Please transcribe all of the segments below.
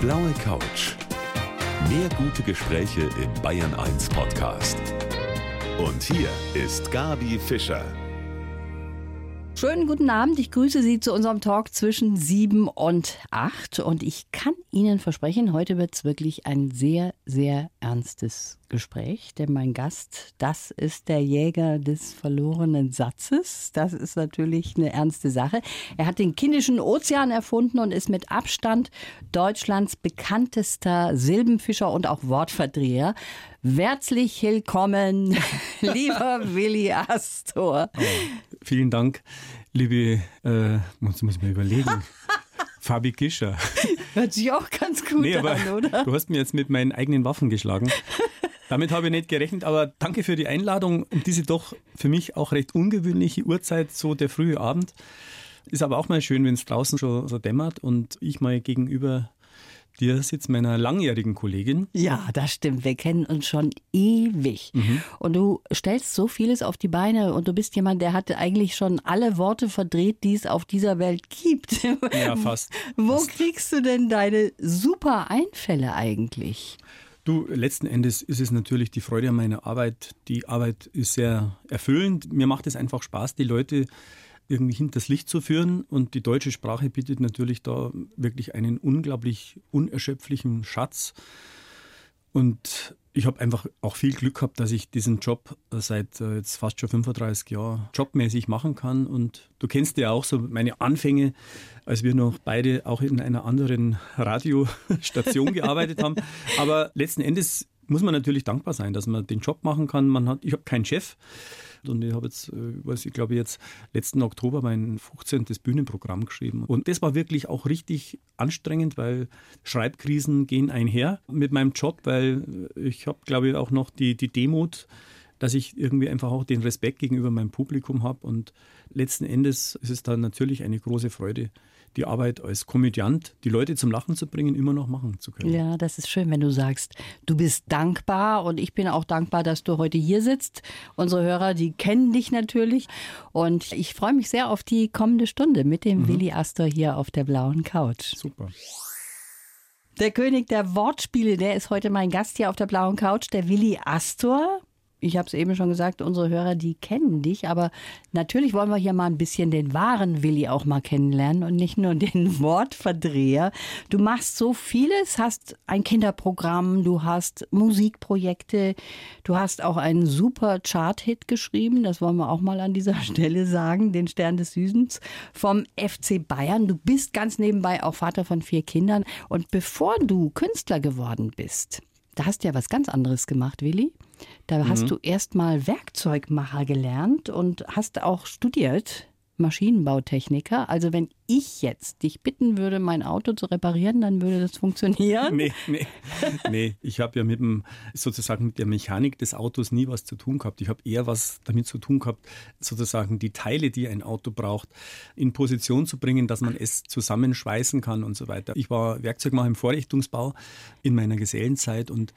blaue Couch. Mehr gute Gespräche im Bayern 1 Podcast. Und hier ist Gabi Fischer. Schönen guten Abend. Ich grüße Sie zu unserem Talk zwischen sieben und acht. Und ich kann Ihnen versprechen, heute wird es wirklich ein sehr, sehr ernstes Gespräch. Denn mein Gast, das ist der Jäger des verlorenen Satzes. Das ist natürlich eine ernste Sache. Er hat den Kindischen Ozean erfunden und ist mit Abstand Deutschlands bekanntester Silbenfischer und auch Wortverdreher. Herzlich willkommen, lieber Willi Astor. Oh, vielen Dank, liebe, äh, muss, muss ich mir überlegen. Fabi Gischer. Hört sich auch ganz gut nee, an, oder? Du hast mir jetzt mit meinen eigenen Waffen geschlagen. Damit habe ich nicht gerechnet, aber danke für die Einladung und diese doch für mich auch recht ungewöhnliche Uhrzeit, so der frühe Abend. Ist aber auch mal schön, wenn es draußen schon so dämmert und ich mal gegenüber dir sitzt meiner langjährigen Kollegin. Ja, das stimmt. Wir kennen uns schon ewig. Mhm. Und du stellst so vieles auf die Beine und du bist jemand, der hat eigentlich schon alle Worte verdreht, die es auf dieser Welt gibt. Ja, fast. Wo fast. kriegst du denn deine super Einfälle eigentlich? Du, letzten Endes ist es natürlich die Freude an meiner Arbeit. Die Arbeit ist sehr erfüllend. Mir macht es einfach Spaß, die Leute irgendwie hinters Licht zu führen. Und die deutsche Sprache bietet natürlich da wirklich einen unglaublich unerschöpflichen Schatz. Und ich habe einfach auch viel Glück gehabt, dass ich diesen Job seit äh, jetzt fast schon 35 Jahren jobmäßig machen kann. Und du kennst ja auch so meine Anfänge, als wir noch beide auch in einer anderen Radiostation gearbeitet haben. Aber letzten Endes muss man natürlich dankbar sein, dass man den Job machen kann. Man hat, ich habe keinen Chef. Und ich habe jetzt, äh, was ich glaube jetzt letzten Oktober mein 15. Bühnenprogramm geschrieben. Und das war wirklich auch richtig anstrengend, weil Schreibkrisen gehen einher mit meinem Job, weil ich habe, glaube ich, auch noch die, die Demut, dass ich irgendwie einfach auch den Respekt gegenüber meinem Publikum habe. Und letzten Endes ist es dann natürlich eine große Freude, die Arbeit als Komödiant, die Leute zum Lachen zu bringen, immer noch machen zu können. Ja, das ist schön, wenn du sagst, du bist dankbar und ich bin auch dankbar, dass du heute hier sitzt. Unsere Hörer, die kennen dich natürlich und ich freue mich sehr auf die kommende Stunde mit dem mhm. Willi Astor hier auf der blauen Couch. Super. Der König der Wortspiele, der ist heute mein Gast hier auf der blauen Couch, der Willi Astor ich habe es eben schon gesagt, unsere Hörer, die kennen dich, aber natürlich wollen wir hier mal ein bisschen den wahren Willi auch mal kennenlernen und nicht nur den Wortverdreher. Du machst so vieles, hast ein Kinderprogramm, du hast Musikprojekte, du hast auch einen super Chart-Hit geschrieben, das wollen wir auch mal an dieser Stelle sagen, den Stern des Südens vom FC Bayern. Du bist ganz nebenbei auch Vater von vier Kindern und bevor du Künstler geworden bist, da hast du ja was ganz anderes gemacht, Willi. Da mhm. hast du erst mal Werkzeugmacher gelernt und hast auch studiert. Maschinenbautechniker. Also wenn ich jetzt dich bitten würde, mein Auto zu reparieren, dann würde das funktionieren? Nee, nee, nee. Ich habe ja mit dem, sozusagen mit der Mechanik des Autos nie was zu tun gehabt. Ich habe eher was damit zu tun gehabt, sozusagen die Teile, die ein Auto braucht, in Position zu bringen, dass man es zusammenschweißen kann und so weiter. Ich war Werkzeugmacher im Vorrichtungsbau in meiner Gesellenzeit und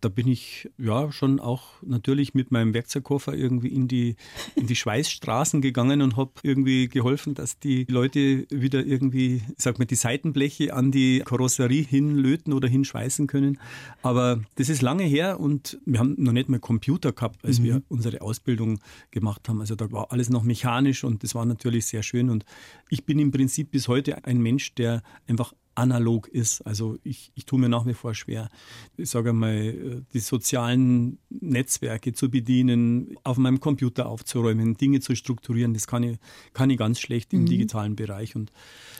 da bin ich ja schon auch natürlich mit meinem Werkzeugkoffer irgendwie in die, in die Schweißstraßen gegangen und habe irgendwie geholfen, dass die Leute wieder irgendwie, sag mal, die Seitenbleche an die Karosserie hinlöten oder hinschweißen können. Aber das ist lange her und wir haben noch nicht mal Computer gehabt, als mhm. wir unsere Ausbildung gemacht haben. Also da war alles noch mechanisch und das war natürlich sehr schön. Und ich bin im Prinzip bis heute ein Mensch, der einfach analog ist. Also ich, ich tue mir nach wie vor schwer, ich sage mal, die sozialen Netzwerke zu bedienen, auf meinem Computer aufzuräumen, Dinge zu strukturieren. Das kann ich, kann ich ganz schlecht im mhm. digitalen Bereich. Und,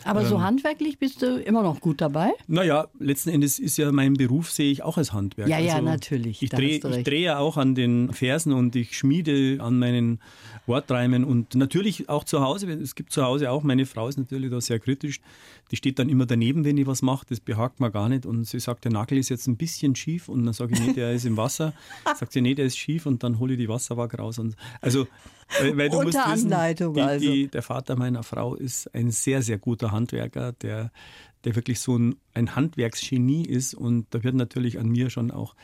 Aber ähm, so handwerklich bist du immer noch gut dabei? Naja, letzten Endes ist ja mein Beruf, sehe ich auch als Handwerk. Ja, ja, also natürlich. Ich drehe dreh ja auch an den Versen und ich schmiede an meinen Wortreimen und natürlich auch zu Hause. Es gibt zu Hause auch, meine Frau ist natürlich da sehr kritisch. Die steht dann immer daneben, wenn ich was mache. Das behagt mir gar nicht. Und sie sagt, der Nagel ist jetzt ein bisschen schief. Und dann sage ich, nee, der ist im Wasser. Sagt sie, nee, der ist schief. Und dann hole ich die Wasserwaage raus. Und also, weil du Unter musst wissen, Anleitung die, also. Die, der Vater meiner Frau ist ein sehr, sehr guter Handwerker, der, der wirklich so ein, ein Handwerksgenie ist. Und da wird natürlich an mir schon auch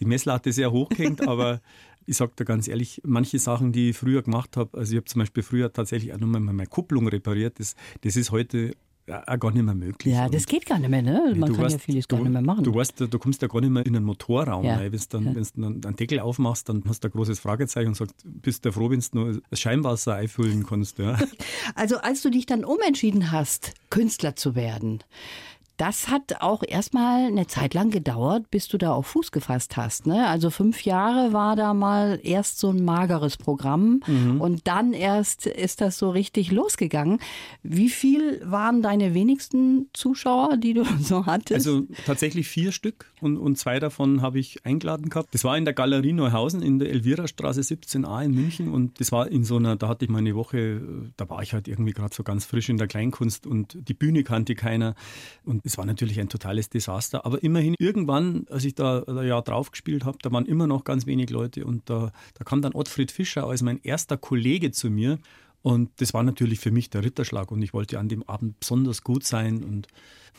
die Messlatte sehr hoch aber ich sage da ganz ehrlich, manche Sachen, die ich früher gemacht habe, also ich habe zum Beispiel früher tatsächlich auch nochmal meine Kupplung repariert, das, das ist heute ja, auch gar nicht mehr möglich. Ja, das geht gar nicht mehr, ne? Man kann weißt, ja vieles du, gar nicht mehr machen. Du weißt, du kommst ja gar nicht mehr in einen Motorraum Ja. rein. Wenn du dann, Ja. wenn's dann einen Deckel aufmachst, dann hast du ein großes Fragezeichen und sagst, bist du froh, wenn du nur das Scheinwasser einfüllen kannst. Ja. Also als du dich dann umentschieden hast, Künstler zu werden, das hat auch erstmal eine Zeit lang gedauert, bis du da auf Fuß gefasst hast. Ne? Also fünf Jahre war da mal erst so ein mageres Programm und dann erst ist das so richtig losgegangen. Wie viel waren deine wenigsten Zuschauer, die du so hattest? Also tatsächlich vier Stück und, und zwei davon habe ich eingeladen gehabt. Das war in der Galerie Neuhausen in der Elvira-Straße 17a in München und das war in so einer, da hatte ich mal eine Woche, äh, da war ich halt irgendwie gerade so ganz frisch in der Kleinkunst und die Bühne kannte keiner und es war natürlich ein totales Desaster. Aber immerhin irgendwann, als ich da ein Jahr drauf gespielt habe, da waren immer noch ganz wenig Leute und da, da kam dann Ottfried Fischer als mein erster Kollege zu mir und das war natürlich für mich der Ritterschlag und ich wollte an dem Abend besonders gut sein und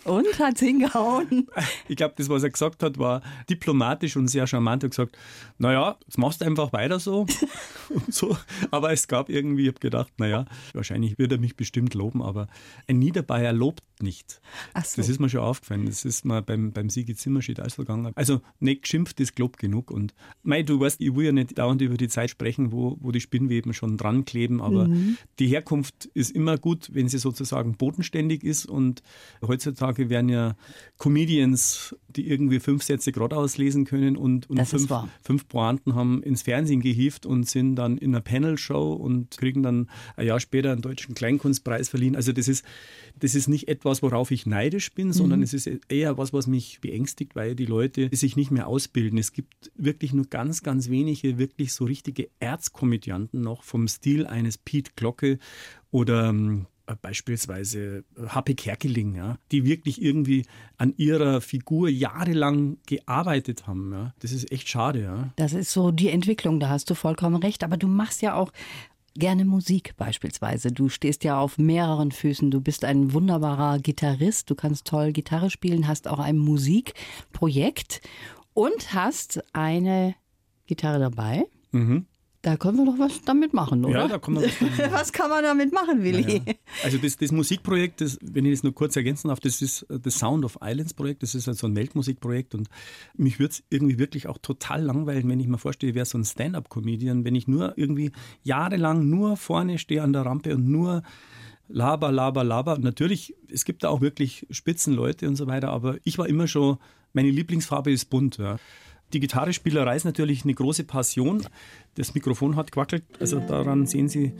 und hat's hingehauen? ich glaube, das, was er gesagt hat, war diplomatisch und sehr charmant. Er hat gesagt, naja, jetzt machst du einfach weiter so und so. Aber es gab irgendwie, ich habe gedacht, naja, wahrscheinlich wird er mich bestimmt loben, aber ein Niederbayer lobt nicht. So. Das ist mir schon aufgefallen. Das ist mir beim, beim Sigi Zimmerschied ausgegangen. Also nicht geschimpft ist Glob genug. Und mei, du weißt, ich will ja nicht dauernd über die Zeit sprechen, wo, wo die Spinnweben schon dran kleben, aber die Herkunft ist immer gut, wenn sie sozusagen bodenständig ist. Und heutzutage werden ja Comedians, die irgendwie fünf Sätze gerade auslesen können und, und fünf, fünf Pointen haben ins Fernsehen gehievt und sind dann in einer Panel-Show und kriegen dann ein Jahr später einen deutschen Kleinkunstpreis verliehen. Also das ist, das ist nicht etwas, worauf ich neidisch bin, sondern Mhm. es ist eher was, was mich beängstigt, weil die Leute sich nicht mehr ausbilden. Es gibt wirklich nur ganz, ganz wenige, wirklich so richtige Erzkomödianten noch vom Stil eines Pete Glocke oder ähm, beispielsweise Happy Kerkeling, ja, die wirklich irgendwie an ihrer Figur jahrelang gearbeitet haben. Ja. Das ist echt schade. Ja. Das ist so die Entwicklung, da hast du vollkommen recht. Aber du machst ja auch gerne Musik beispielsweise. Du stehst ja auf mehreren Füßen. Du bist ein wunderbarer Gitarrist. Du kannst toll Gitarre spielen, hast auch ein Musikprojekt und hast eine Gitarre dabei. Mhm. Da können wir doch was damit machen, oder? Ja, da kann man was damit machen. Was kann man damit machen, Willi? Ja. Also das, das Musikprojekt, das, wenn ich das nur kurz ergänzen darf, das ist äh, das Sound of Islands Projekt. Das ist also ein Weltmusikprojekt und mich würde es irgendwie wirklich auch total langweilen, wenn ich mir vorstelle, ich wäre so ein Stand-up-Comedian, wenn ich nur irgendwie jahrelang nur vorne stehe an der Rampe und nur laber, laber, laber. Natürlich, es gibt da auch wirklich Spitzenleute und so weiter, aber ich war immer schon, meine Lieblingsfarbe ist bunt. Ja. Die Gitarrespielerei ist natürlich eine große Passion. Das Mikrofon hat gewackelt, also daran sehen Sie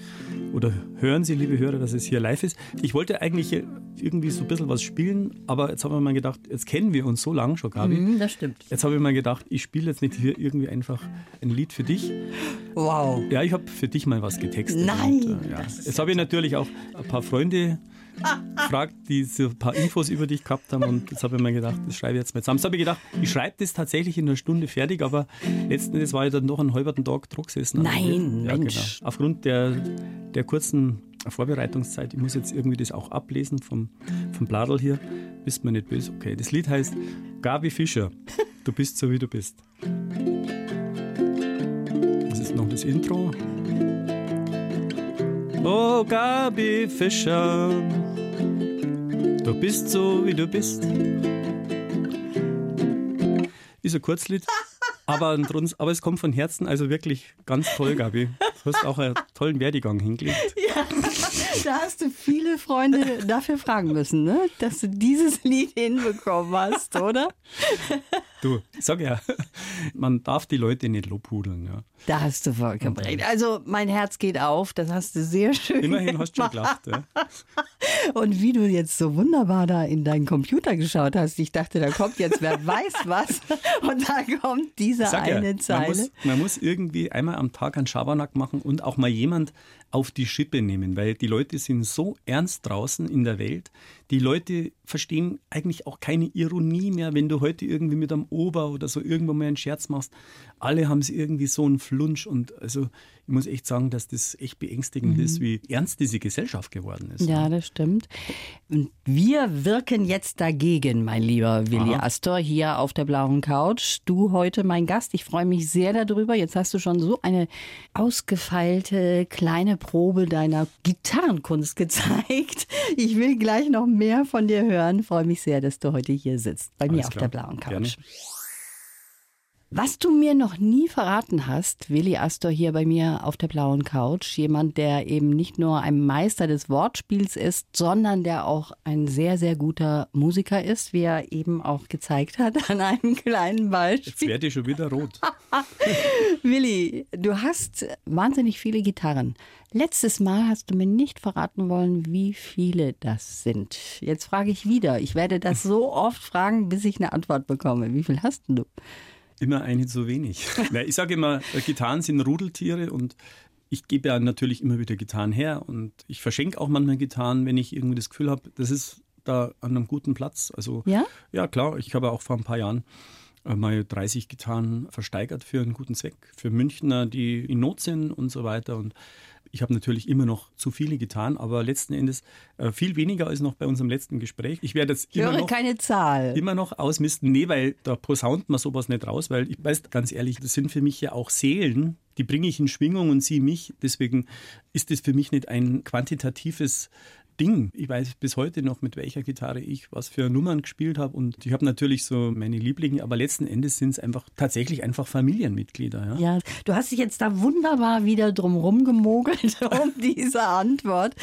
oder hören Sie, liebe Hörer, dass es hier live ist. Ich wollte eigentlich irgendwie so ein bisschen was spielen, aber jetzt habe ich mir gedacht, jetzt kennen wir uns so lange schon, Gabi. Hm, das stimmt. Jetzt habe ich mir gedacht, ich spiele jetzt nicht hier irgendwie einfach ein Lied für dich. Wow. Ja, ich habe für dich mal was getextet. Nein, Und, äh, ja. Jetzt habe ich natürlich auch ein paar Freunde gefragt, die so ein paar Infos über dich gehabt haben und jetzt habe ich mir gedacht, das schreibe ich jetzt mal zusammen. Jetzt habe ich gedacht, ich schreibe das tatsächlich in einer Stunde fertig, aber letzten Endes war ich dann noch einen halben Tag Druck gesessen. Nein, ja, Mensch. Genau. Aufgrund der, der kurzen Vorbereitungszeit, ich muss jetzt irgendwie das auch ablesen vom, vom Bladel hier, bist mir nicht böse. Okay, das Lied heißt Gabi Fischer, du bist so wie du bist. Das ist noch das Intro. Oh, Gabi Fischer, du bist so wie du bist. Ist ein Kurzlied, aber, aber es kommt von Herzen, also wirklich ganz toll, Gabi. Du hast auch einen tollen Werdegang hingelegt. Da hast du viele Freunde dafür fragen müssen, ne? dass du dieses Lied hinbekommen hast, oder? Du, sag ja, man darf die Leute nicht lobhudeln. Ja. Da hast du vollkommen recht. Also mein Herz geht auf, das hast du sehr schön Immerhin hast du schon gemacht. gelacht. Ja. Und wie du jetzt so wunderbar da in deinen Computer geschaut hast, ich dachte, da kommt jetzt wer weiß was und da kommt diese Sag ja, eine man Zeile. muss, man muss irgendwie einmal am Tag einen Schabernack machen und auch mal jemand auf die Schippe nehmen, weil die Leute sind so ernst draußen in der Welt. Die Leute verstehen eigentlich auch keine Ironie mehr, wenn du heute irgendwie mit einem Ober oder so irgendwo mal einen Scherz machst, alle haben es irgendwie so einen Flunsch und also ich muss echt sagen, dass das echt beängstigend mhm. ist, wie ernst diese Gesellschaft geworden ist. Ja, das stimmt. Und wir wirken jetzt dagegen, mein lieber Willi Aha. Astor, hier auf der blauen Couch. Du heute mein Gast. Ich freue mich sehr darüber. Jetzt hast du schon so eine ausgefeilte kleine Probe deiner Gitarrenkunst gezeigt. Ich will gleich noch mehr von dir hören. Ich freue mich sehr, dass du heute hier sitzt, bei Alles mir auf klar. der blauen Couch. Gerne. Was du mir noch nie verraten hast, Willi Astor hier bei mir auf der blauen Couch, jemand, der eben nicht nur ein Meister des Wortspiels ist, sondern der auch ein sehr, sehr guter Musiker ist, wie er eben auch gezeigt hat an einem kleinen Beispiel. Jetzt werde ich schon wieder rot. Willi, du hast wahnsinnig viele Gitarren. Letztes Mal hast du mir nicht verraten wollen, wie viele das sind. Jetzt frage ich wieder. Ich werde das so oft fragen, bis ich eine Antwort bekomme. Wie viel hast du? Immer eine zu wenig. ich sage immer, Gitarren sind Rudeltiere und ich gebe ja natürlich immer wieder Gitarren her und ich verschenke auch manchmal Gitarren, wenn ich irgendwie das Gefühl habe, das ist da an einem guten Platz. Also ja, ja klar, ich habe auch vor ein paar Jahren äh, mal 30 Gitarren versteigert für einen guten Zweck, für Münchner, die in Not sind und so weiter. Und ich habe natürlich immer noch zu viele getan, aber letzten Endes äh, viel weniger als noch bei unserem letzten Gespräch. Ich werde jetzt immer noch, keine Zahl. immer noch ausmisten. Nee, weil da posaunt man sowas nicht raus, weil ich weiß ganz ehrlich, das sind für mich ja auch Seelen, die bringe ich in Schwingung und sie mich. Deswegen ist das für mich nicht ein quantitatives Ding. Ich weiß bis heute noch, mit welcher Gitarre ich was für Nummern gespielt habe. Und ich habe natürlich so meine Lieblinge, aber letzten Endes sind es einfach tatsächlich einfach Familienmitglieder. Ja? ja, du hast dich jetzt da wunderbar wieder drumherum gemogelt um diese Antwort.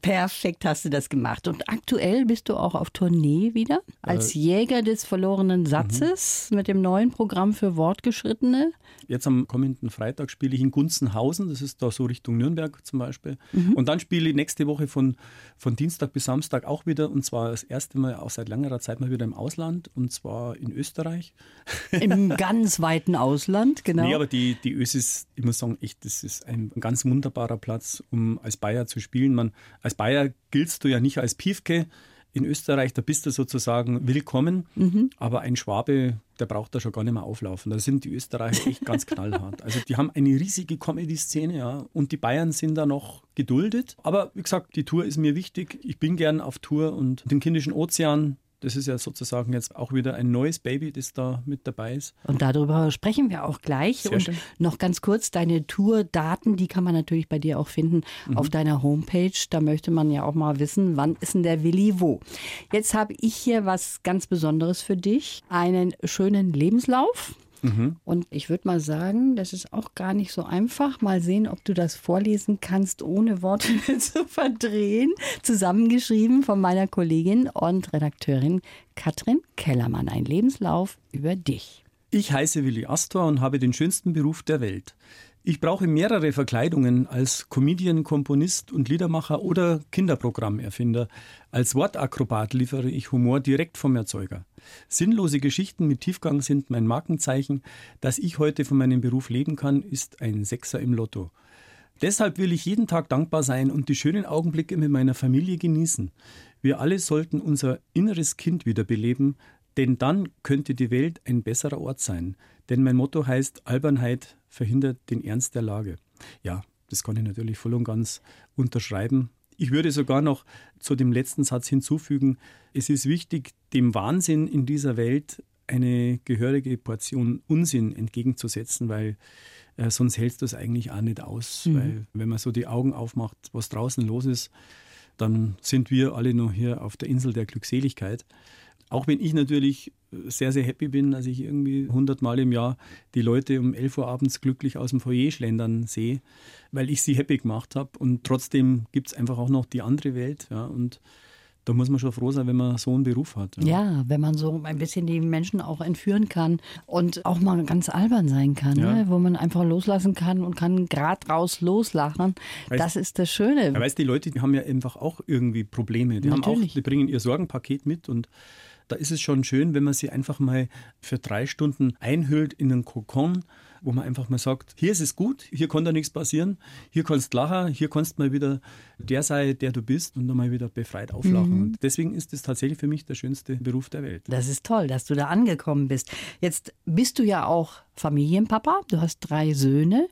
Perfekt hast du das gemacht. Und aktuell bist du auch auf Tournee wieder als äh, Jäger des verlorenen Satzes mhm. mit dem neuen Programm für Wortgeschrittene. Jetzt am kommenden Freitag spiele ich in Gunzenhausen, das ist da so Richtung Nürnberg zum Beispiel. Mhm. Und dann spiele ich nächste Woche von von Dienstag bis Samstag auch wieder und zwar das erste Mal auch seit längerer Zeit mal wieder im Ausland und zwar in Österreich. Im ganz weiten Ausland, genau. Nee, aber die, die Ösis, ich muss sagen, echt, das ist ein ganz wunderbarer Platz, um als Bayer zu spielen. Man, als Bayer giltst du ja nicht als Piefke, in Österreich, da bist du sozusagen willkommen, mhm. aber ein Schwabe, der braucht da schon gar nicht mehr auflaufen. Da sind die Österreicher echt ganz knallhart. Also die haben eine riesige Comedy-Szene, ja, und die Bayern sind da noch geduldet. Aber wie gesagt, die Tour ist mir wichtig. Ich bin gern auf Tour und den Kindischen Ozean, das ist ja sozusagen jetzt auch wieder ein neues Baby, das da mit dabei ist. Und darüber sprechen wir auch gleich. Sehr und schön. noch ganz kurz, deine Tourdaten, die kann man natürlich bei dir auch finden mhm. auf deiner Homepage. Da möchte man ja auch mal wissen, wann ist denn der Willi wo. Jetzt habe ich hier was ganz Besonderes für dich. Einen schönen Lebenslauf. Mhm. Und ich würde mal sagen, das ist auch gar nicht so einfach. Mal sehen, ob du das vorlesen kannst, ohne Worte zu verdrehen. Zusammengeschrieben von meiner Kollegin und Redakteurin Katrin Kellermann. Ein Lebenslauf über dich. Ich heiße Willi Astor und habe den schönsten Beruf der Welt. Ich brauche mehrere Verkleidungen als Comedian, Komponist und Liedermacher oder Kinderprogrammerfinder. Als Wortakrobat liefere ich Humor direkt vom Erzeuger. Sinnlose Geschichten mit Tiefgang sind mein Markenzeichen. Dass ich heute von meinem Beruf leben kann, ist ein Sechser im Lotto. Deshalb will ich jeden Tag dankbar sein und die schönen Augenblicke mit meiner Familie genießen. Wir alle sollten unser inneres Kind wiederbeleben, denn dann könnte die Welt ein besserer Ort sein. Denn mein Motto heißt, Albernheit verhindert den Ernst der Lage. Ja, das kann ich natürlich voll und ganz unterschreiben. Ich würde sogar noch zu dem letzten Satz hinzufügen, es ist wichtig, dem Wahnsinn in dieser Welt eine gehörige Portion Unsinn entgegenzusetzen, weil äh, sonst hältst du es eigentlich auch nicht aus. Mhm. Weil wenn man so die Augen aufmacht, was draußen los ist, dann sind wir alle noch hier auf der Insel der Glückseligkeit. Auch wenn ich natürlich sehr, sehr happy bin, dass ich irgendwie 100 Mal im Jahr die Leute um 11 Uhr abends glücklich aus dem Foyer schlendern sehe, weil ich sie happy gemacht habe. Und trotzdem gibt es einfach auch noch die andere Welt. Ja, und da muss man schon froh sein, wenn man so einen Beruf hat. Ja. ja. wenn man so ein bisschen die Menschen auch entführen kann und auch mal ganz albern sein kann, ja. ne? wo man einfach loslassen kann und kann gerade raus loslachen. Weißt, das ist das Schöne. Ja, weißt die Leute die haben ja einfach auch irgendwie Probleme. Die, haben auch, die bringen ihr Sorgenpaket mit und da ist es schon schön, wenn man sie einfach mal für drei Stunden einhüllt in einen Kokon, wo man einfach mal sagt, hier ist es gut, hier kann da nichts passieren, hier kannst du lachen, hier kannst du mal wieder der sein, der du bist und mal wieder befreit auflachen. Mhm. Und deswegen ist es tatsächlich für mich der schönste Beruf der Welt. Das ist toll, dass du da angekommen bist. Jetzt bist du ja auch Familienpapa, du hast drei Söhne.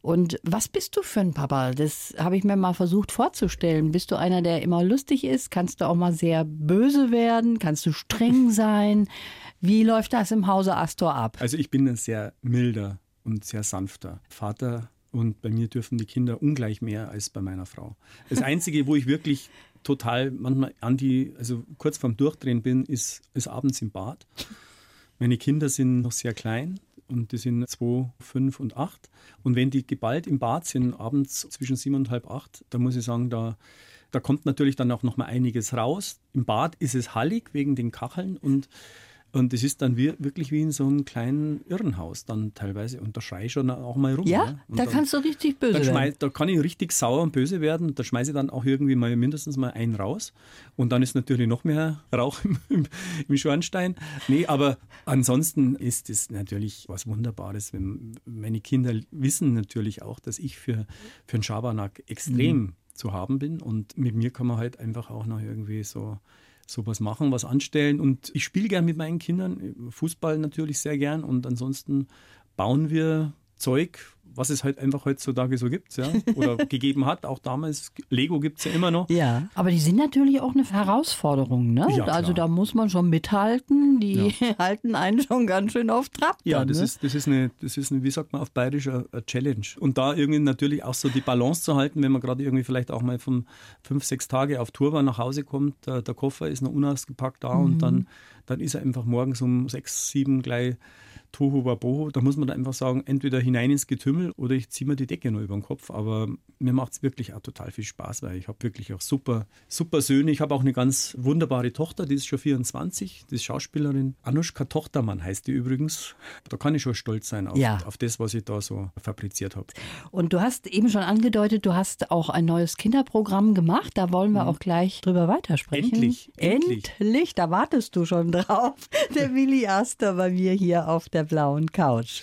Und was bist du für ein Papa? Das habe ich mir mal versucht vorzustellen. Bist du einer, der immer lustig ist? Kannst du auch mal sehr böse werden? Kannst du streng sein? Wie läuft das im Hause Astor ab? Also ich bin ein sehr milder und sehr sanfter Vater und bei mir dürfen die Kinder ungleich mehr als bei meiner Frau. Das Einzige, wo ich wirklich total manchmal an die, also kurz vorm Durchdrehen bin, ist, ist abends im Bad. Meine Kinder sind noch sehr klein und die sind zwei, fünf und acht. Und wenn die geballt im Bad sind, abends zwischen sieben und halb acht, da muss ich sagen, da, da kommt natürlich dann auch noch mal einiges raus. Im Bad ist es hallig wegen den Kacheln und und es ist dann wie, wirklich wie in so einem kleinen Irrenhaus dann teilweise. Und da schreie ich schon auch mal rum. Ja, da dann, kannst du richtig böse werden. Da kann ich richtig sauer und böse werden. Da schmeiße ich dann auch irgendwie mal mindestens mal einen raus. Und dann ist natürlich noch mehr Rauch im, im, im Schornstein. Nee, aber ansonsten ist es natürlich was Wunderbares. Wenn meine Kinder wissen natürlich auch, dass ich für, für einen Schabernack extrem mhm. zu haben bin. Und mit mir kann man halt einfach auch noch irgendwie so sowas machen, was anstellen. Und ich spiele gern mit meinen Kindern, Fußball natürlich sehr gern. Und ansonsten bauen wir Zeug, was es halt einfach heutzutage so gibt, ja, oder gegeben hat, auch damals. Lego gibt es ja immer noch. Ja, aber die sind natürlich auch eine Herausforderung, ne? Ja, also da muss man schon mithalten, die ja. halten einen schon ganz schön auf Trab. Ja, dann, das, ne? ist, das, ist eine, das ist eine, wie sagt man auf Bayerisch, eine Challenge. Und da irgendwie natürlich auch so die Balance zu halten, wenn man gerade irgendwie vielleicht auch mal von fünf, sechs Tage auf Tour war, nach Hause kommt, der, der Koffer ist noch unausgepackt da mhm. und dann, dann ist er einfach morgens um sechs, sieben gleich Tohu Wabohu, da muss man einfach sagen, entweder hinein ins Getümmel oder ich ziehe mir die Decke nur über den Kopf. Aber mir macht es wirklich auch total viel Spaß, weil ich habe wirklich auch super, super Söhne. Ich habe auch eine ganz wunderbare Tochter, die ist schon 24, die ist Schauspielerin. Anuschka Tochtermann heißt die übrigens. Da kann ich schon stolz sein auf, ja. auf das, was ich da so fabriziert habe. Und du hast eben schon angedeutet, du hast auch ein neues Kinderprogramm gemacht. Da wollen wir mhm. auch gleich drüber weitersprechen. Endlich, endlich. Endlich, da wartest du schon drauf. Der Willi Aster bei mir hier auf der blauen Couch.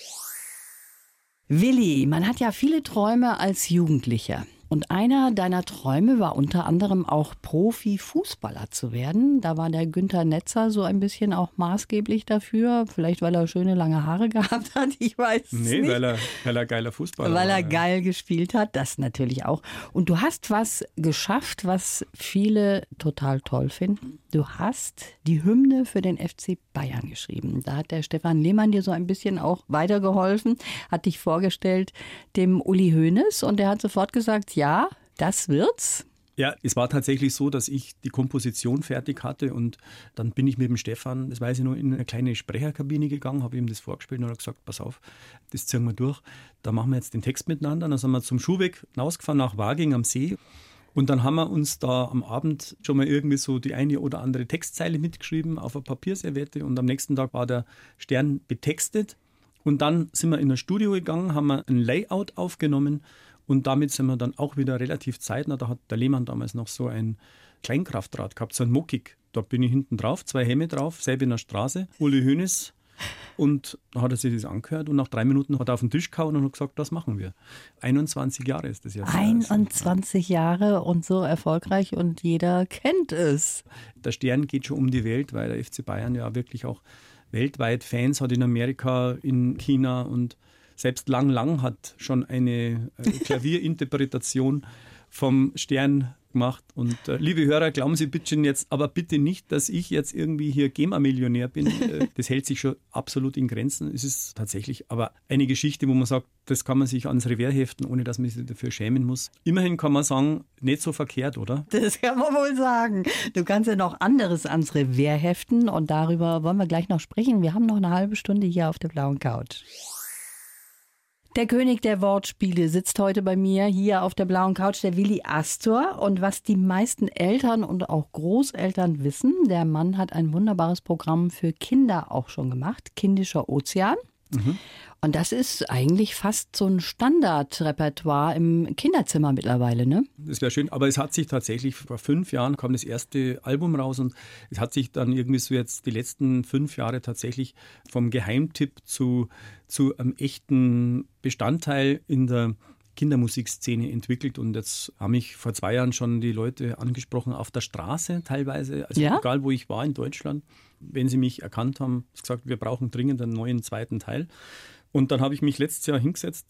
Willi, man hat ja viele Träume als Jugendlicher. Und einer deiner Träume war unter anderem auch Profifußballer zu werden. Da war der Günther Netzer so ein bisschen auch maßgeblich dafür. Vielleicht, weil er schöne lange Haare gehabt hat. Ich weiß nee, nicht. Weil er, weil er geiler Fußballer Weil er war, geil gespielt hat. Das natürlich auch. Und du hast was geschafft, was viele total toll finden. Du hast die Hymne für den FC Bayern geschrieben. Da hat der Stefan Lehmann dir so ein bisschen auch weitergeholfen, hat dich vorgestellt dem Uli Hoeneß und der hat sofort gesagt, ja, das wird's. Ja, es war tatsächlich so, dass ich die Komposition fertig hatte und dann bin ich mit dem Stefan, das weiß ich noch, in eine kleine Sprecherkabine gegangen, habe ihm das vorgespielt und er gesagt, pass auf, das ziehen wir durch, da machen wir jetzt den Text miteinander. Dann sind wir zum Schuhweg rausgefahren nach Waging am See und dann haben wir uns da am Abend schon mal irgendwie so die eine oder andere Textzeile mitgeschrieben auf eine Papierserviette und am nächsten Tag war der Stern betextet. Und dann sind wir in ein Studio gegangen, haben wir ein Layout aufgenommen und damit sind wir dann auch wieder relativ zeitnah. Da hat der Lehmann damals noch so ein Kleinkraftrad gehabt, so ein Muckig. Da bin ich hinten drauf, zwei Helme drauf, selber in der Straße. Uli Hoeneß und dann hat er sich das angehört und nach drei Minuten hat er auf den Tisch gehauen und hat gesagt, das machen wir. 21 Jahre ist das jetzt. 21 Jahre und so erfolgreich und jeder kennt es. Der Stern geht schon um die Welt, weil der FC Bayern ja wirklich auch weltweit Fans hat in Amerika, in China und selbst Lang Lang hat schon eine äh, Klavierinterpretation vom Stern gemacht. Und äh, liebe Hörer, glauben Sie bitte jetzt aber bitte nicht, dass ich jetzt irgendwie hier GEMA-Millionär bin. Äh, das hält sich schon absolut in Grenzen. Es ist tatsächlich aber eine Geschichte, wo man sagt, das kann man sich ans Revers heften, ohne dass man sich dafür schämen muss. Immerhin kann man sagen, nicht so verkehrt, oder? Das kann man wohl sagen. Du kannst ja noch anderes ans Revers heften und darüber wollen wir gleich noch sprechen. Wir haben noch eine halbe Stunde hier auf der blauen Couch. Der König der Wortspiele sitzt heute bei mir hier auf der blauen Couch, der Willi Astor. Und was die meisten Eltern und auch Großeltern wissen, der Mann hat ein wunderbares Programm für Kinder auch schon gemacht, Kindischer Ozean. Mhm. Und das ist eigentlich fast so ein Standardrepertoire im Kinderzimmer mittlerweile, ne? Das wäre schön, aber es hat sich tatsächlich vor fünf Jahren kam das erste Album raus und es hat sich dann irgendwie so jetzt die letzten fünf Jahre tatsächlich vom Geheimtipp zu, zu einem echten Bestandteil in der Kindermusikszene entwickelt und jetzt haben mich vor zwei Jahren schon die Leute angesprochen auf der Straße teilweise, also ja? egal wo ich war in Deutschland, wenn sie mich erkannt haben, gesagt, wir brauchen dringend einen neuen zweiten Teil. Und dann habe ich mich letztes Jahr hingesetzt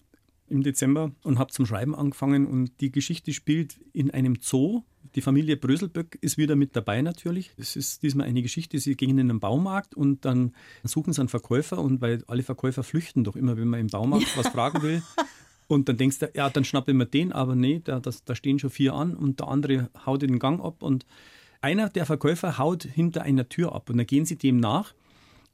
im Dezember und habe zum Schreiben angefangen und die Geschichte spielt in einem Zoo. Die Familie Bröselböck ist wieder mit dabei natürlich. Es ist diesmal eine Geschichte, sie gehen in einen Baumarkt und dann suchen sie einen Verkäufer und weil alle Verkäufer flüchten doch immer, wenn man im Baumarkt was fragen will. Und dann denkst du, ja, dann schnappe ich mir den, aber nee, da, das, da stehen schon vier an und der andere haut den Gang ab und einer der Verkäufer haut hinter einer Tür ab und dann gehen sie dem nach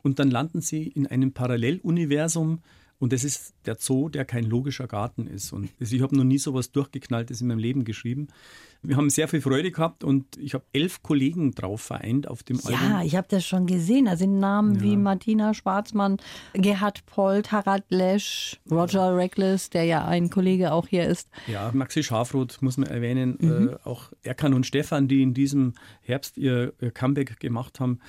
und dann landen sie in einem Paralleluniversum, und das ist der Zoo, der kein logischer Garten ist. Und ich habe noch nie so was Durchgeknalltes in meinem Leben geschrieben. Wir haben sehr viel Freude gehabt und ich habe elf Kollegen drauf vereint auf dem ja, Album. Ja, ich habe das schon gesehen. Da sind Namen ja. wie Martina Schwarzmann, Gerhard Polt, Harald Lesch, Roger Reckless, der ja ein Kollege auch hier ist. Ja, Maxi Schafroth muss man erwähnen. Mhm. Äh, auch Erkan und Stefan, die in diesem Herbst ihr Comeback gemacht haben.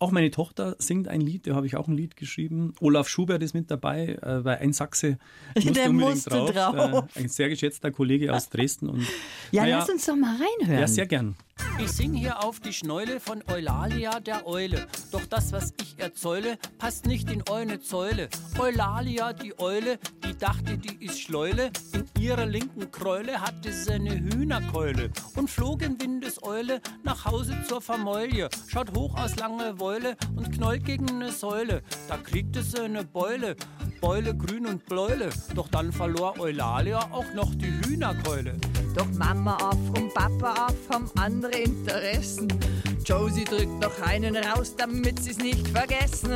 Auch meine Tochter singt ein Lied, da habe ich auch ein Lied geschrieben. Olaf Schubert ist mit dabei, äh, weil ein Sachse musste Der unbedingt musste drauf. drauf. Äh, ein sehr geschätzter Kollege aus Dresden. Und, ja, naja, lass uns doch mal reinhören. Ja, sehr gern. Ich sing hier auf die Schneule von Eulalia der Eule. Doch das, was ich erzäule, passt nicht in eune Zäule. Eulalia, die Eule, die dachte, die ist Schleule. In ihrer linken Kräule hatte sie eine Hühnerkeule und flog in Windeseule nach Hause zur Vermäulje. Schaut hoch aus Langeweile und knollt gegen eine Säule. Da kriegte sie eine Beule, Beule grün und bläule. Doch dann verlor Eulalia auch noch die Hühnerkeule. Doch Mama auf und Papa auf haben andere Interessen. Josie drückt noch einen raus, damit sie's nicht vergessen.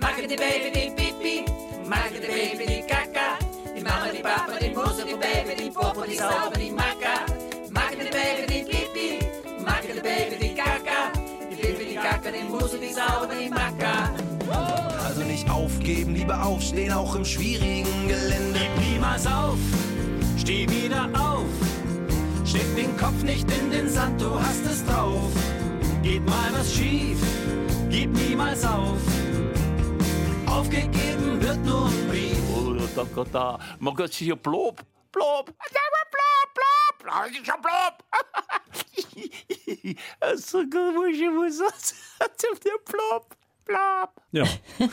Magge die Baby, die Pipi, Magge die Baby, die Kaka. Mama, die Papa, die Mose, die Baby, die Popo, die Sauber, die Maka. Magge die Baby, die Pipi, Magge die Baby, die Kaka. Die Pipi, die Kaka, die Mose, die Sauber, die Maka. Also nicht aufgeben, lieber aufstehen, auch im schwierigen Gelände. Gib niemals auf, steh wieder auf. Steck den Kopf nicht in den Sand, du hast es drauf. Geht mal was schief, gib niemals auf. Aufgegeben wird nur ein Brief. Da, da, da. Man kann sich hier blob, blob. Blob, blob, blob. Ich schon blob. so gut, ich muss der blob. Blob. Ja.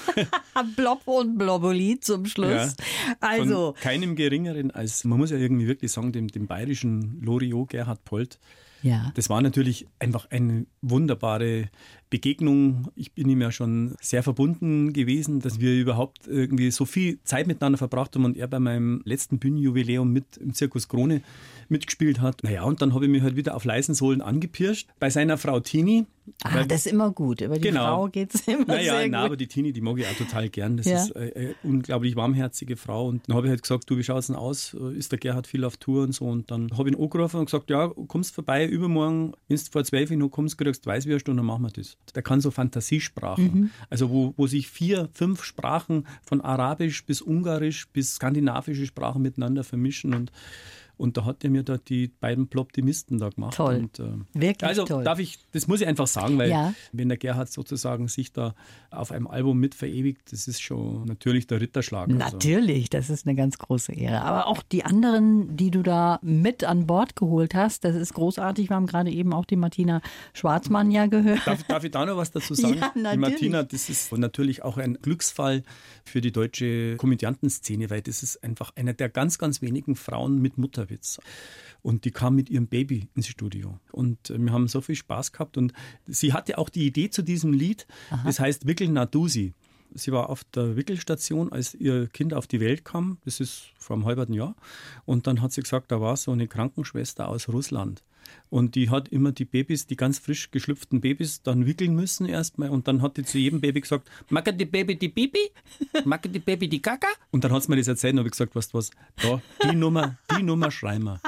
Blob und Bloboli zum Schluss. Ja. Also. Von keinem geringeren als, man muss ja irgendwie wirklich sagen, dem, dem bayerischen Loriot Gerhard Polt. Ja. Das war natürlich einfach eine wunderbare Begegnung. Ich bin ihm ja schon sehr verbunden gewesen, dass wir überhaupt irgendwie so viel Zeit miteinander verbracht haben und er bei meinem letzten Bühnenjubiläum mit im Zirkus Krone mitgespielt hat. Naja, und dann habe ich mich halt wieder auf leisen Sohlen angepirscht. Bei seiner Frau Tini. Ah, das ist immer gut. Über die genau. Frau geht es immer naja, sehr na, gut. aber die Tini, die mag ich auch total gern. Das ja. ist eine, eine unglaublich warmherzige Frau. Und dann habe ich halt gesagt, du, wie schaut es denn aus? Ist der Gerhard viel auf Tour und so? Und dann habe ich ihn angerufen und gesagt, ja, kommst vorbei übermorgen, wenn du vor zwölf Uhr noch kommst, kriegst du Weißwürst und dann machen wir das. Der kann so Fantasiesprachen. Mhm. Also wo, wo sich vier, fünf Sprachen von Arabisch bis Ungarisch bis skandinavische Sprachen miteinander vermischen und und da hat er mir da die beiden Ploptimisten da gemacht. Toll. Und, äh, Wirklich also toll. darf ich, das muss ich einfach sagen, weil ja. wenn der Gerhard sozusagen sich da auf einem Album mit verewigt, das ist schon natürlich der Ritterschlag. Also. Natürlich, das ist eine ganz große Ehre. Aber auch die anderen, die du da mit an Bord geholt hast, das ist großartig. Wir haben gerade eben auch die Martina Schwarzmann ja gehört. Darf, darf ich da noch was dazu sagen? Ja, natürlich. Die Martina, das ist natürlich auch ein Glücksfall für die deutsche Komödiantenszene, weil das ist einfach eine der ganz, ganz wenigen Frauen mit Mutter Witz. Und die kam mit ihrem Baby ins Studio. Und äh, wir haben so viel Spaß gehabt. Und sie hatte auch die Idee zu diesem Lied. Aha. Das heißt Wickel Nadusi. Sie war auf der Wickelstation, als ihr Kind auf die Welt kam. Das ist vor einem halben Jahr. Und dann hat sie gesagt, da war so eine Krankenschwester aus Russland. Und die hat immer die Babys, die ganz frisch geschlüpften Babys, dann wickeln müssen erstmal. Und dann hat die zu jedem Baby gesagt, mag die Baby die Bibi? Mag die Baby die Kaka? Und dann hat sie mir das erzählt und habe gesagt, weißt du was, da, die Nummer, die Nummer schreiben wir.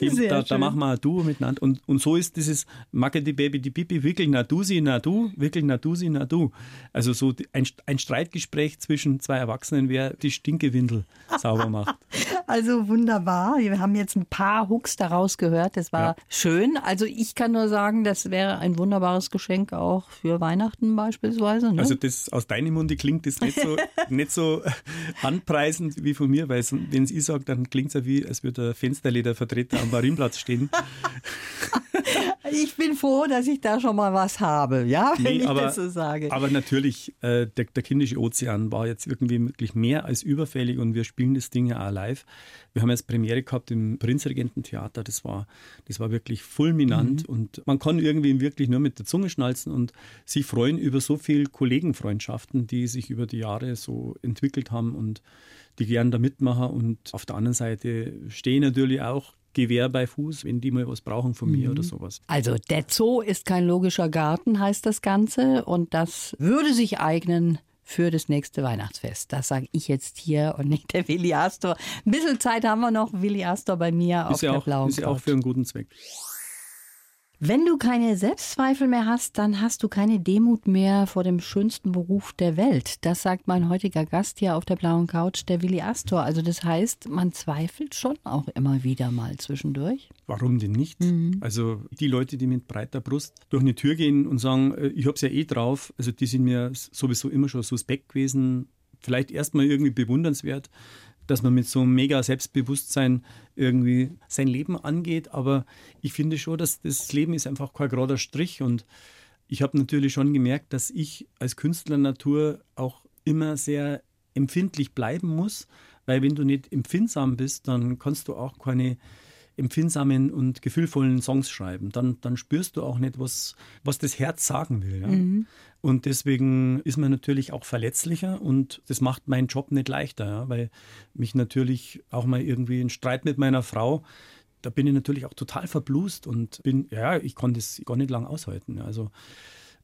Die, da, da machen wir ein Duo miteinander. Und, und so ist dieses mag die Baby die Bibi, wickeln na du sie, na du, wickeln na du sie, na du. Also so ein, ein Streitgespräch zwischen zwei Erwachsenen, wer die Stinkewindel sauber macht. Also wunderbar. Wir haben jetzt ein paar Hooks daraus gehört. Das war Ja. schön. Also ich kann nur sagen, das wäre ein wunderbares Geschenk auch für Weihnachten beispielsweise. Ne? Also das aus deinem Munde klingt das nicht so, nicht so anpreisend wie von mir, weil wenn es ich sage, dann klingt es ja wie, als würde der Fensterledervertreter am Marienplatz stehen. ich bin froh, dass ich da schon mal was habe, ja, wenn Nee, ich aber, das so sage. aber natürlich, äh, der, der kindische Ozean war jetzt irgendwie wirklich mehr als überfällig und wir spielen das Ding ja auch live. Wir haben jetzt Premiere gehabt im Prinzregententheater, das war, das war wirklich fulminant und man kann irgendwie wirklich nur mit der Zunge schnalzen und sich freuen über so viele Kollegenfreundschaften, die sich über die Jahre so entwickelt haben und die gern da mitmachen und auf der anderen Seite stehe natürlich auch Gewehr bei Fuß, wenn die mal was brauchen von mir oder sowas. Also der Zoo ist kein logischer Garten, heißt das Ganze. Und das würde sich eignen für das nächste Weihnachtsfest. Das sage ich jetzt hier und nicht der Willi Astor. Ein bisschen Zeit haben wir noch, Willi Astor bei mir auf Ist ja, der auch, blauen ist ja auch für einen guten Zweck. Wenn du keine Selbstzweifel mehr hast, dann hast du keine Demut mehr vor dem schönsten Beruf der Welt. Das sagt mein heutiger Gast hier auf der blauen Couch, der Willi Astor. Also das heißt, man zweifelt schon auch immer wieder mal zwischendurch. Warum denn nicht? Also die Leute, die mit breiter Brust durch eine Tür gehen und sagen, äh, ich habe es ja eh drauf, also die sind mir sowieso immer schon suspekt gewesen. Vielleicht erstmal irgendwie bewundernswert, dass man mit so einem mega Selbstbewusstsein irgendwie sein Leben angeht. Aber ich finde schon, dass das Leben ist einfach kein gerader Strich. Und ich habe natürlich schon gemerkt, dass ich als Künstler Natur auch immer sehr empfindlich bleiben muss, weil wenn du nicht empfindsam bist, dann kannst du auch keine empfindsamen und gefühlvollen Songs schreiben. Dann, dann spürst du auch nicht, was, was das Herz sagen will. Ja? Und deswegen ist man natürlich auch verletzlicher und das macht meinen Job nicht leichter, ja? weil mich natürlich auch mal irgendwie ein Streit mit meiner Frau, da bin ich natürlich auch total verblust und bin, ja, ich konnte es gar nicht lang aushalten. Also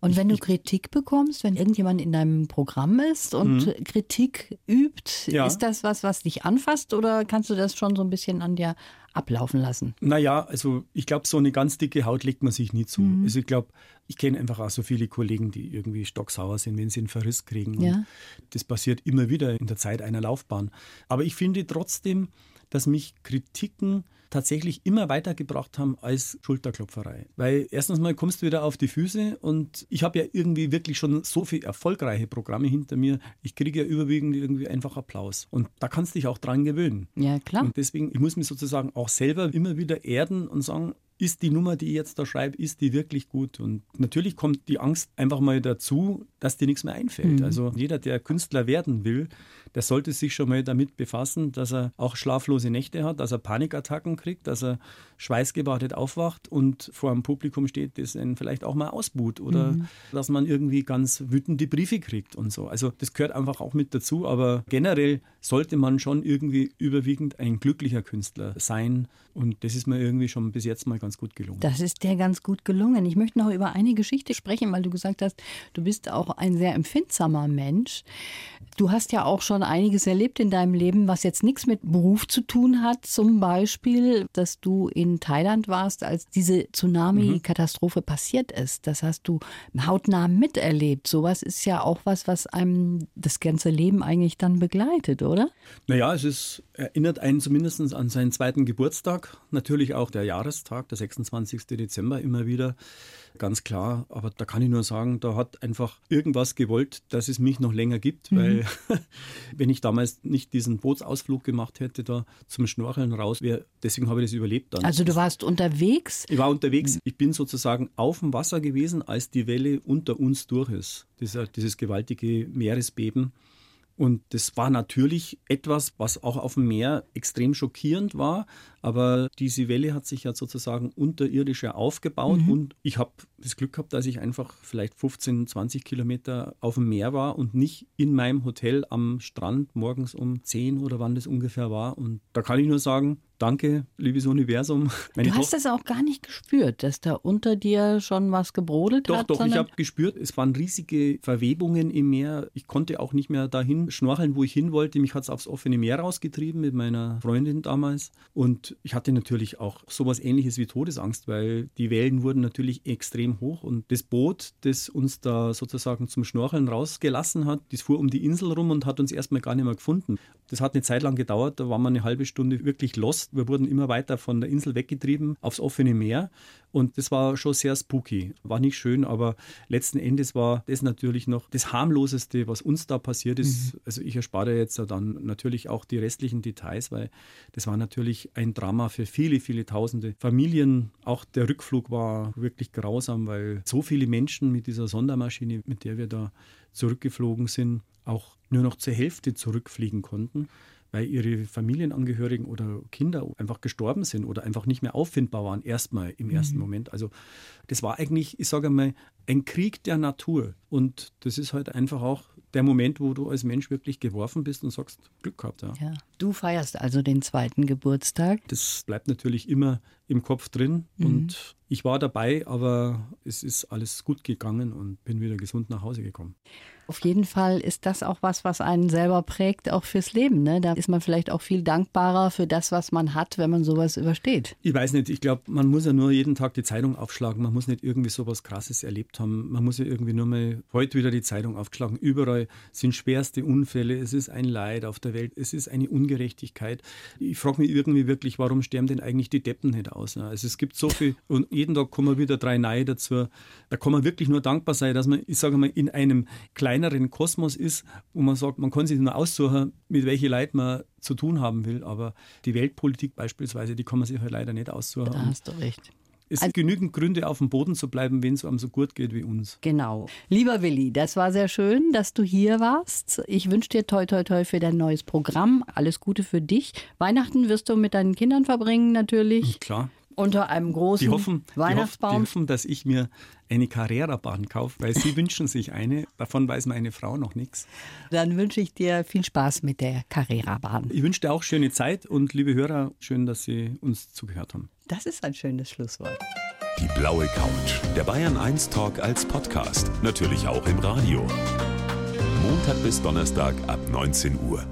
Und wenn du Kritik bekommst, wenn irgendjemand in deinem Programm ist und Kritik übt, Ja. ist das was, was dich anfasst oder kannst du das schon so ein bisschen an dir ablaufen lassen? Naja, also ich glaube, so eine ganz dicke Haut legt man sich nie zu. Also ich glaube, ich kenne einfach auch so viele Kollegen, die irgendwie stocksauer sind, wenn sie einen Verriss kriegen. Und Ja. Das passiert immer wieder in der Zeit einer Laufbahn. Aber ich finde trotzdem, dass mich Kritiken tatsächlich immer weitergebracht haben als Schulterklopferei. Weil erstens mal kommst du wieder auf die Füße und ich habe ja irgendwie wirklich schon so viele erfolgreiche Programme hinter mir. Ich kriege ja überwiegend irgendwie einfach Applaus. Und da kannst du dich auch dran gewöhnen. Ja, klar. Und deswegen, ich muss mich sozusagen auch selber immer wieder erden und sagen, ist die Nummer, die ich jetzt da schreibe, ist die wirklich gut? Und natürlich kommt die Angst einfach mal dazu, dass dir nichts mehr einfällt. Also jeder, der Künstler werden will, der sollte sich schon mal damit befassen, dass er auch schlaflose Nächte hat, dass er Panikattacken kriegt, dass er schweißgebadet aufwacht und vor einem Publikum steht, das ihn vielleicht auch mal ausbuht oder dass man irgendwie ganz wütende Briefe kriegt und so. Also das gehört einfach auch mit dazu, aber generell sollte man schon irgendwie überwiegend ein glücklicher Künstler sein und das ist mir irgendwie schon bis jetzt mal ganz gut gelungen. Das ist dir ganz gut gelungen. Ich möchte noch über eine Geschichte sprechen, weil du gesagt hast, du bist auch ein sehr empfindsamer Mensch. Du hast ja auch schon einiges erlebt in deinem Leben, was jetzt nichts mit Beruf zu tun hat. Zum Beispiel, dass du in Thailand warst, als diese Tsunami-Katastrophe passiert ist. Das hast du hautnah miterlebt. Sowas ist ja auch was, was einem das ganze Leben eigentlich dann begleitet, oder? Naja, es ist, erinnert einen zumindest an seinen zweiten Geburtstag. Natürlich auch der Jahrestag, der 26. Dezember immer wieder. Ganz klar. Aber da kann ich nur sagen, da hat einfach irgendwas gewollt, dass es mich noch länger gibt. Weil wenn ich damals nicht diesen Bootsausflug gemacht hätte, da zum Schnorcheln raus wäre, deswegen habe ich das überlebt dann. Also du warst unterwegs. Ich war unterwegs, ich bin sozusagen auf dem Wasser gewesen, als die Welle unter uns durch ist. Dieser, dieses gewaltige Meeresbeben. Und das war natürlich etwas, was auch auf dem Meer extrem schockierend war. Aber diese Welle hat sich ja sozusagen unterirdisch ja aufgebaut. Und ich habe das Glück gehabt, dass ich einfach vielleicht 15, 20 Kilometer auf dem Meer war und nicht in meinem Hotel am Strand morgens um 10 oder wann das ungefähr war. Und da kann ich nur sagen, danke, liebes Universum. Meine du hast Tochter- das auch gar nicht gespürt, dass da unter dir schon was gebrodelt Doch, hat. doch, ich sondern- habe gespürt, es waren riesige Verwebungen im Meer. Ich konnte auch nicht mehr dahin schnorcheln, wo ich hin wollte. Mich hat es aufs offene Meer rausgetrieben mit meiner Freundin damals. Und ich hatte natürlich auch sowas ähnliches wie Todesangst, weil die Wellen wurden natürlich extrem hoch. Und das Boot, das uns da sozusagen zum Schnorcheln rausgelassen hat, das fuhr um die Insel rum und hat uns erstmal gar nicht mehr gefunden. Das hat eine Zeit lang gedauert, da waren wir eine halbe Stunde wirklich lost. Wir wurden immer weiter von der Insel weggetrieben aufs offene Meer. Und das war schon sehr spooky. War nicht schön, aber letzten Endes war das natürlich noch das harmloseste, was uns da passiert ist. Also ich erspare jetzt dann natürlich auch die restlichen Details, weil das war natürlich ein Drama für viele, viele tausende Familien. Auch der Rückflug war wirklich grausam, weil so viele Menschen mit dieser Sondermaschine, mit der wir da zurückgeflogen sind, auch nur noch zur Hälfte zurückfliegen konnten weil ihre Familienangehörigen oder Kinder einfach gestorben sind oder einfach nicht mehr auffindbar waren, erstmal im ersten Moment. Also das war eigentlich, ich sage mal, ein Krieg der Natur. Und das ist halt einfach auch der Moment, wo du als Mensch wirklich geworfen bist und sagst, Glück gehabt. Ja. Ja. Du feierst also den zweiten Geburtstag. Das bleibt natürlich immer im Kopf drin und ich war dabei, aber es ist alles gut gegangen und bin wieder gesund nach Hause gekommen. Auf jeden Fall ist das auch was, was einen selber prägt, auch fürs Leben. Ne? Da ist man vielleicht auch viel dankbarer für das, was man hat, wenn man sowas übersteht. Ich weiß nicht, ich glaube, man muss ja nur jeden Tag die Zeitung aufschlagen. Man muss nicht irgendwie sowas Krasses erlebt haben. Man muss ja irgendwie nur mal heute wieder die Zeitung aufschlagen. Überall sind schwerste Unfälle. Es ist ein Leid auf der Welt. Es ist eine Ungerechtigkeit. Ich frage mich irgendwie wirklich, warum sterben denn eigentlich die Deppen nicht aus? ne? Also es gibt so viel und jeden Tag kommen wieder drei neue dazu. Da kann man wirklich nur dankbar sein, dass man, ich sage mal, in einem kleineren Kosmos ist, wo man sagt, man kann sich nur aussuchen, mit welchen Leuten man zu tun haben will. Aber die Weltpolitik beispielsweise, die kann man sich halt leider nicht aussuchen. Da hast du recht. Es gibt genügend Gründe, auf dem Boden zu bleiben, wenn es einem so gut geht wie uns. Genau. Lieber Willi, das war sehr schön, dass du hier warst. Ich wünsche dir toi toi toi für dein neues Programm. Alles Gute für dich. Weihnachten wirst du mit deinen Kindern verbringen natürlich. Klar. Unter einem großen Die hoffen, die, hoffen, die Weihnachtsbaum. hoffen, dass ich mir eine Carrera-Bahn kaufe, weil sie wünschen sich eine. Davon weiß meine Frau noch nichts. Dann wünsche ich dir viel Spaß mit der Carrera-Bahn. Ich wünsche dir auch schöne Zeit und liebe Hörer, schön, dass Sie uns zugehört haben. Das ist ein schönes Schlusswort. Die blaue Couch. Der Bayern 1 Talk als Podcast. Natürlich auch im Radio. Montag bis Donnerstag ab 19 Uhr.